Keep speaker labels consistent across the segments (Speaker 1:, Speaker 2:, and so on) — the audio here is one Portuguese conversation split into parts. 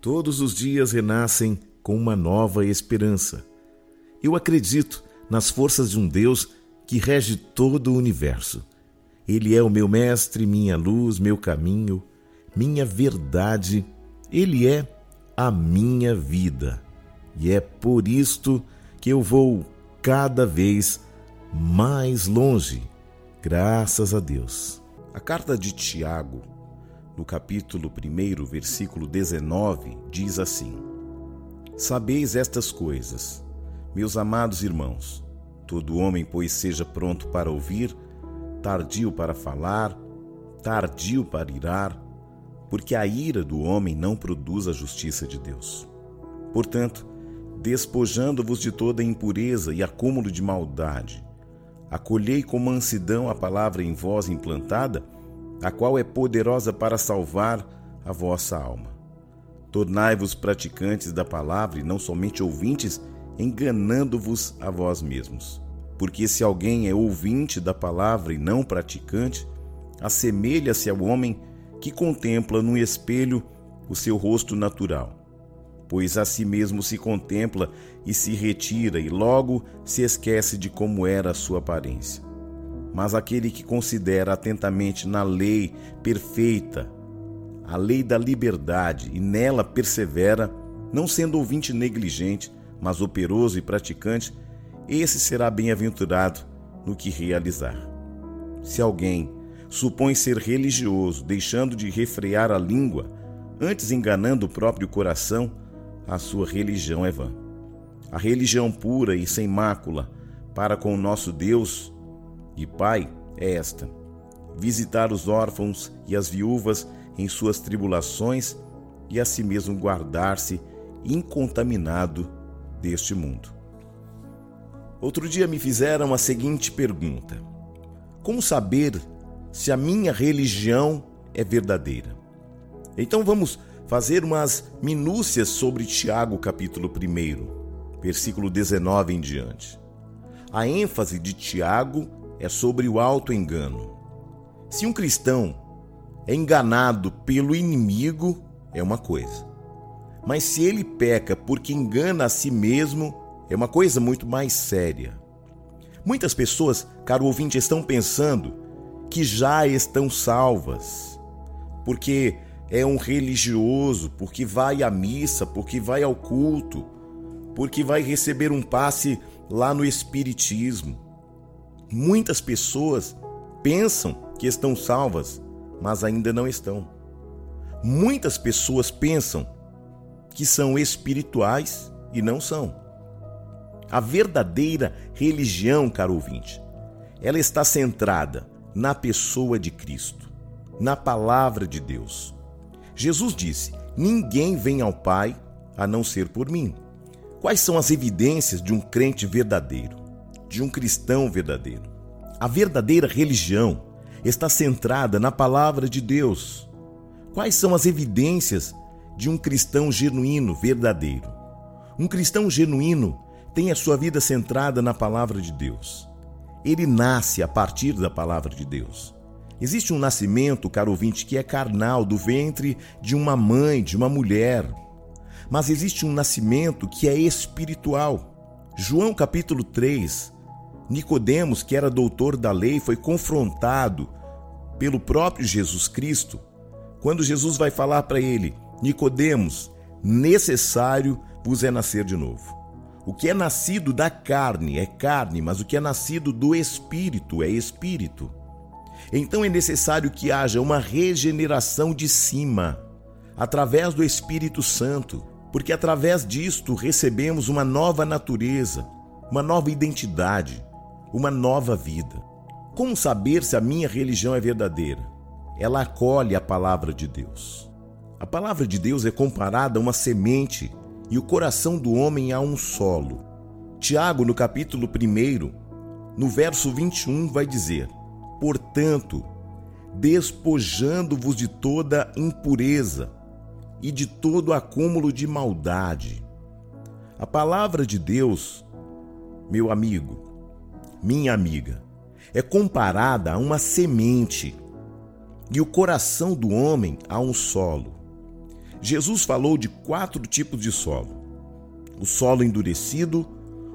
Speaker 1: Todos os dias renascem com uma nova esperança. Eu acredito nas forças de um Deus que rege todo o universo. Ele é o meu mestre, minha luz, meu caminho, minha verdade. Ele é a minha vida. E é por isto que eu vou cada vez mais longe, graças a Deus. A carta de Tiago, no capítulo 1, versículo 19, diz assim: Sabeis estas coisas, meus amados irmãos. Todo homem, pois, seja pronto para ouvir, tardio para falar, tardio para irar, porque a ira do homem não produz a justiça de Deus. Portanto, despojando-vos de toda impureza e acúmulo de maldade, acolhei com mansidão a palavra em vós implantada, a qual é poderosa para salvar a vossa alma. Tornai-vos praticantes da palavra e não somente ouvintes, enganando-vos a vós mesmos. Porque se alguém é ouvinte da palavra e não praticante, assemelha-se ao homem que contempla no espelho o seu rosto natural. Pois a si mesmo se contempla e se retira, e logo se esquece de como era a sua aparência. Mas aquele que considera atentamente na lei perfeita, a lei da liberdade, e nela persevera, não sendo ouvinte negligente, mas operoso e praticante, esse será bem-aventurado no que realizar. Se alguém supõe ser religioso, deixando de refrear a língua, antes enganando o próprio coração, a sua religião é vã. A religião pura e sem mácula para com o nosso Deus Pai é esta: visitar os órfãos e as viúvas em suas tribulações e a si mesmo guardar-se incontaminado deste mundo. Outro dia me fizeram a seguinte pergunta: Como saber se a minha religião é verdadeira? Então vamos fazer umas minúcias sobre Tiago, capítulo 1, versículo 19 em diante. A ênfase de Tiago é sobre o auto-engano. Se um cristão é enganado pelo inimigo, é uma coisa. Mas se ele peca porque engana a si mesmo, é uma coisa muito mais séria. Muitas pessoas, caro ouvinte, estão pensando que já estão salvas, porque é um religioso, porque vai à missa, porque vai ao culto, porque vai receber um passe lá no Espiritismo. Muitas pessoas pensam que estão salvas, mas ainda não estão. Muitas pessoas pensam que são espirituais e não são. A verdadeira religião, caro ouvinte, ela está centrada na pessoa de Cristo, na palavra de Deus. Jesus disse: Ninguém vem ao Pai a não ser por mim. Quais são as evidências de um crente verdadeiro, de um cristão verdadeiro? A verdadeira religião está centrada na palavra de Deus. Quais são as evidências de um cristão genuíno, verdadeiro. Um cristão genuíno tem a sua vida centrada na palavra de Deus. Ele nasce a partir da palavra de Deus. Existe um nascimento, caro ouvinte, que é carnal, do ventre de uma mãe, de uma mulher. Mas existe um nascimento que é espiritual. João capítulo 3, Nicodemos, que era doutor da lei, foi confrontado pelo próprio Jesus Cristo, quando Jesus vai falar para ele: Nicodemos, necessário vos é nascer de novo. O que é nascido da carne é carne, mas o que é nascido do espírito é espírito. Então é necessário que haja uma regeneração de cima, através do Espírito Santo, porque através disto recebemos uma nova natureza, uma nova identidade, uma nova vida. Como saber se a minha religião é verdadeira? Ela acolhe a palavra de Deus. A palavra de Deus é comparada a uma semente e o coração do homem a um solo. Tiago, no capítulo 1, no verso 21, vai dizer: Portanto, despojando-vos de toda impureza e de todo acúmulo de maldade. A palavra de Deus, meu amigo, minha amiga, é comparada a uma semente e o coração do homem a um solo. Jesus falou de quatro tipos de solo: o solo endurecido,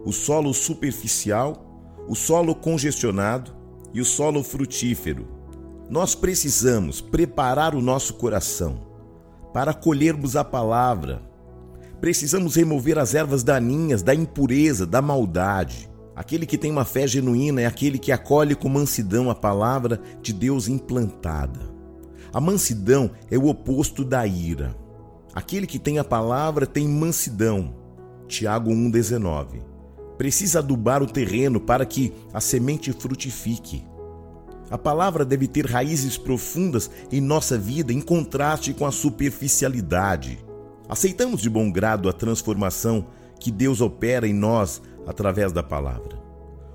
Speaker 1: o solo superficial, o solo congestionado e o solo frutífero. Nós precisamos preparar o nosso coração para colhermos a palavra. Precisamos remover as ervas daninhas da impureza, da maldade. Aquele que tem uma fé genuína é aquele que acolhe com mansidão a palavra de Deus implantada. A mansidão é o oposto da ira. Aquele que tem a palavra tem mansidão. Tiago 1,19. Precisa adubar o terreno para que a semente frutifique. A palavra deve ter raízes profundas em nossa vida em contraste com a superficialidade. Aceitamos de bom grado a transformação que Deus opera em nós através da palavra.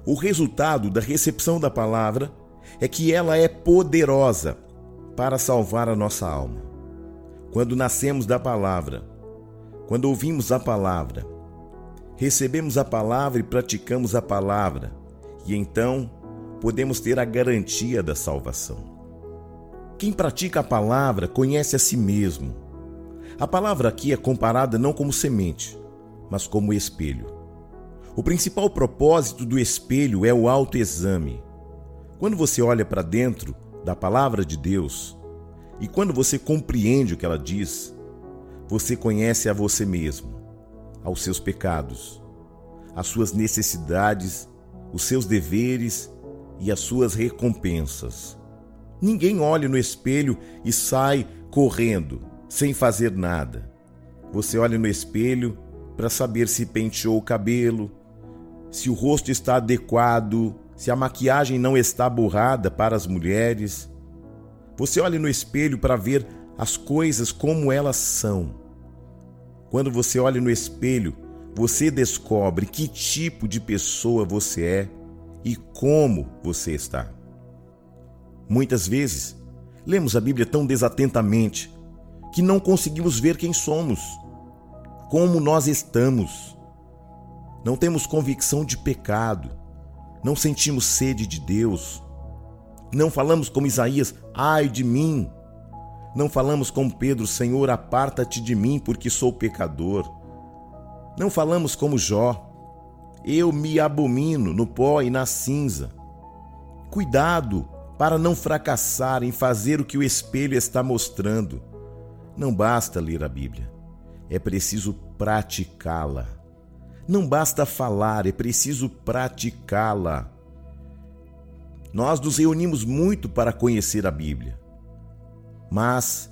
Speaker 1: O resultado da recepção da palavra é que ela é poderosa para salvar a nossa alma. Quando nascemos da palavra, quando ouvimos a palavra, recebemos a palavra e praticamos a palavra, e então podemos ter a garantia da salvação. Quem pratica a palavra conhece a si mesmo. A palavra aqui é comparada não como semente, mas como espelho. O principal propósito do espelho é o autoexame. Quando você olha para dentro da palavra de Deus, e quando você compreende o que ela diz, você conhece a você mesmo, aos seus pecados, as suas necessidades, os seus deveres e as suas recompensas. Ninguém olha no espelho e sai correndo, sem fazer nada. Você olha no espelho para saber se penteou o cabelo, se o rosto está adequado, se a maquiagem não está borrada para as mulheres, você olha no espelho para ver as coisas como elas são. Quando você olha no espelho, você descobre que tipo de pessoa você é e como você está. Muitas vezes, lemos a Bíblia tão desatentamente que não conseguimos ver quem somos, como nós estamos. Não temos convicção de pecado, não sentimos sede de Deus, não falamos como Isaías, ai de mim. Não falamos como Pedro, Senhor, aparta-te de mim, porque sou pecador. Não falamos como Jó, eu me abomino no pó e na cinza. Cuidado para não fracassar em fazer o que o espelho está mostrando. Não basta ler a Bíblia, é preciso praticá-la. Não basta falar, é preciso praticá-la. Nós nos reunimos muito para conhecer a Bíblia, mas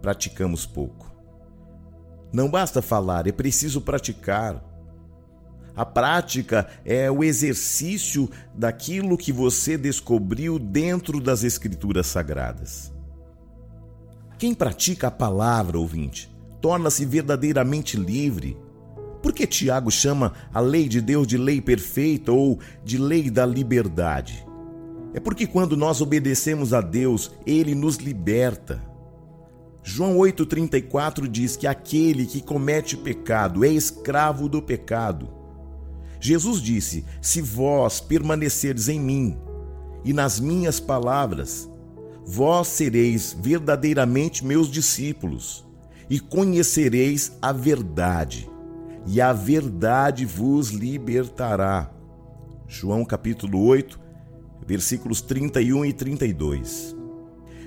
Speaker 1: praticamos pouco. Não basta falar, é preciso praticar. A prática é o exercício daquilo que você descobriu dentro das Escrituras Sagradas. Quem pratica a palavra, ouvinte, torna-se verdadeiramente livre. Por que Tiago chama a lei de Deus de lei perfeita ou de lei da liberdade? É porque quando nós obedecemos a Deus, ele nos liberta. João 8,34 diz que aquele que comete pecado é escravo do pecado. Jesus disse: Se vós permanecerdes em mim e nas minhas palavras, vós sereis verdadeiramente meus discípulos e conhecereis a verdade, e a verdade vos libertará. João capítulo 8, versículos 31 e 32.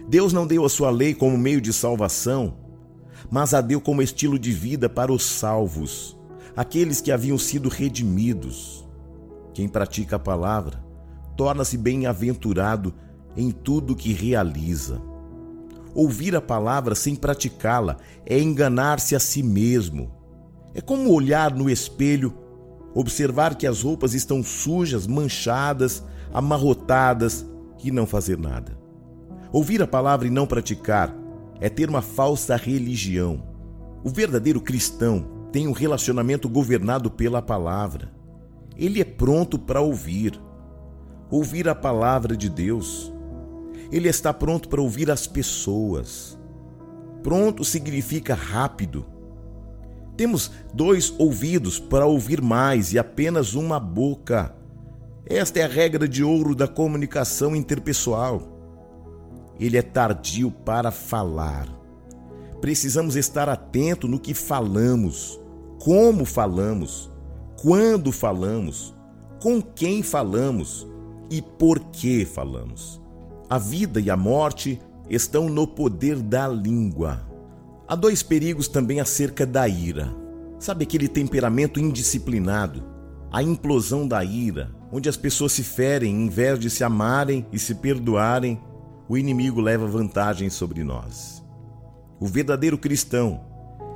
Speaker 1: Deus não deu a sua lei como meio de salvação, mas a deu como estilo de vida para os salvos, aqueles que haviam sido redimidos. Quem pratica a palavra torna-se bem-aventurado em tudo que realiza. Ouvir a palavra sem praticá-la é enganar-se a si mesmo. É como olhar no espelho, observar que as roupas estão sujas, manchadas, amarrotadas e não fazer nada. Ouvir a palavra e não praticar é ter uma falsa religião. O verdadeiro cristão tem um relacionamento governado pela palavra. Ele é pronto para ouvir. Ouvir a palavra de Deus. Ele está pronto para ouvir as pessoas. Pronto significa rápido. Temos dois ouvidos para ouvir mais e apenas uma boca esta é a regra de ouro da comunicação interpessoal. Ele é tardio para falar, precisamos estar atento no que falamos, como falamos, quando falamos, com quem falamos e por que falamos. A vida e a morte estão no poder da língua. Há dois perigos também acerca da ira. Sabe aquele temperamento indisciplinado? A implosão da ira, onde as pessoas se ferem em vez de se amarem e se perdoarem, o inimigo leva vantagem sobre nós. O verdadeiro cristão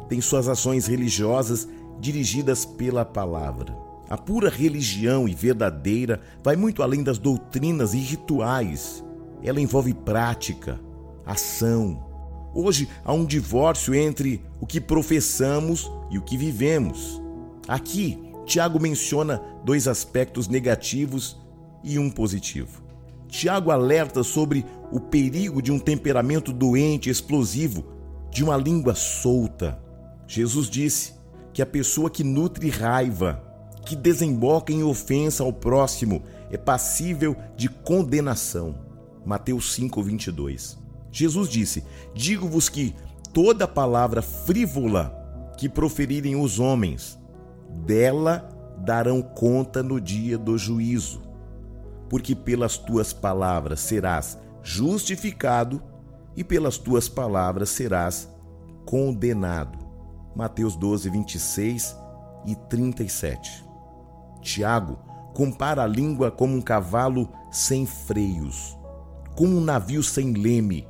Speaker 1: tem suas ações religiosas dirigidas pela palavra. A pura religião e verdadeira vai muito além das doutrinas e rituais. Ela envolve prática, ação. Hoje há um divórcio entre o que professamos e o que vivemos. Aqui, Tiago menciona dois aspectos negativos e um positivo. Tiago alerta sobre o perigo de um temperamento doente, explosivo, de uma língua solta. Jesus disse que a pessoa que nutre raiva, que desemboca em ofensa ao próximo, é passível de condenação. Mateus 5:22. Jesus disse: Digo-vos que toda palavra frívola que proferirem os homens, dela darão conta no dia do juízo. Porque pelas tuas palavras serás justificado e pelas tuas palavras serás condenado. Mateus 12, 26 e 37. Tiago compara a língua como um cavalo sem freios, como um navio sem leme,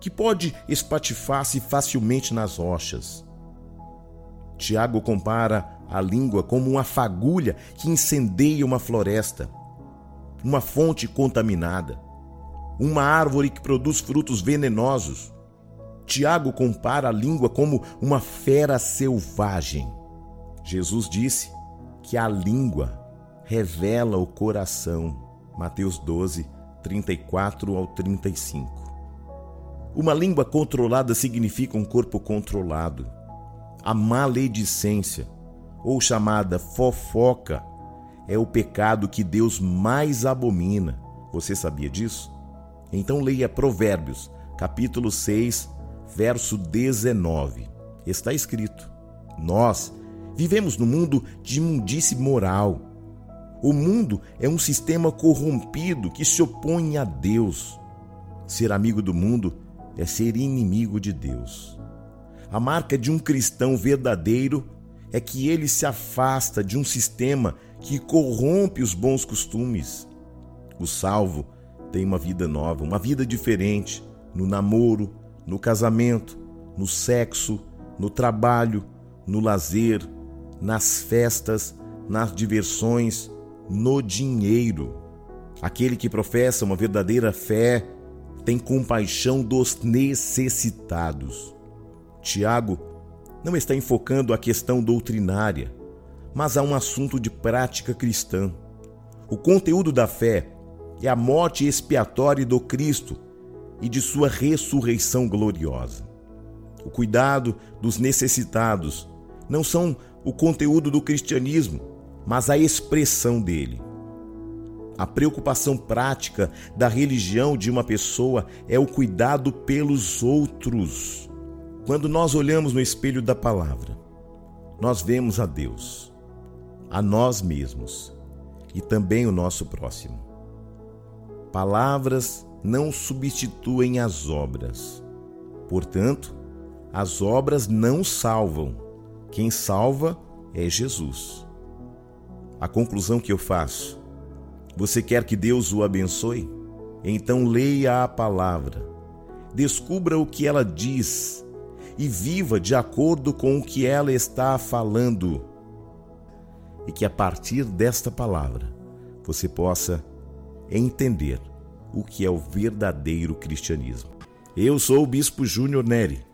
Speaker 1: que pode espatifar-se facilmente nas rochas. Tiago compara a língua como uma fagulha que incendeia uma floresta, uma fonte contaminada, uma árvore que produz frutos venenosos. Tiago compara a língua como uma fera selvagem. Jesus disse que a língua revela o coração. Mateus 12, 34 ao 35. Uma língua controlada significa um corpo controlado. A maledicência, ou chamada fofoca, é o pecado que Deus mais abomina. Você sabia disso? Então leia Provérbios, capítulo 6, verso 19. Está escrito: Nós vivemos no mundo de imundice moral. O mundo é um sistema corrompido que se opõe a Deus. Ser amigo do mundo é ser inimigo de Deus. A marca de um cristão verdadeiro é que ele se afasta de um sistema que corrompe os bons costumes. O salvo tem uma vida nova, uma vida diferente no namoro, no casamento, no sexo, no trabalho, no lazer, nas festas, nas diversões, no dinheiro. Aquele que professa uma verdadeira fé tem compaixão dos necessitados. Tiago não está enfocando a questão doutrinária, mas há um assunto de prática cristã. O conteúdo da fé é a morte expiatória do Cristo e de sua ressurreição gloriosa. O cuidado dos necessitados não são o conteúdo do cristianismo, mas a expressão dele. A preocupação prática da religião de uma pessoa é o cuidado pelos outros. Quando nós olhamos no espelho da palavra, nós vemos a Deus, a nós mesmos e também o nosso próximo. Palavras não substituem as obras. Portanto, as obras não salvam. Quem salva é Jesus. A conclusão que eu faço você quer que Deus o abençoe? Então leia a palavra, descubra o que ela diz e viva de acordo com o que ela está falando. E que a partir desta palavra você possa entender o que é o verdadeiro cristianismo. Eu sou o Bispo Júnior Neri,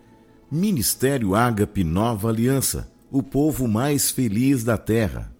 Speaker 1: Ministério Ágape Nova Aliança, o povo mais feliz da terra.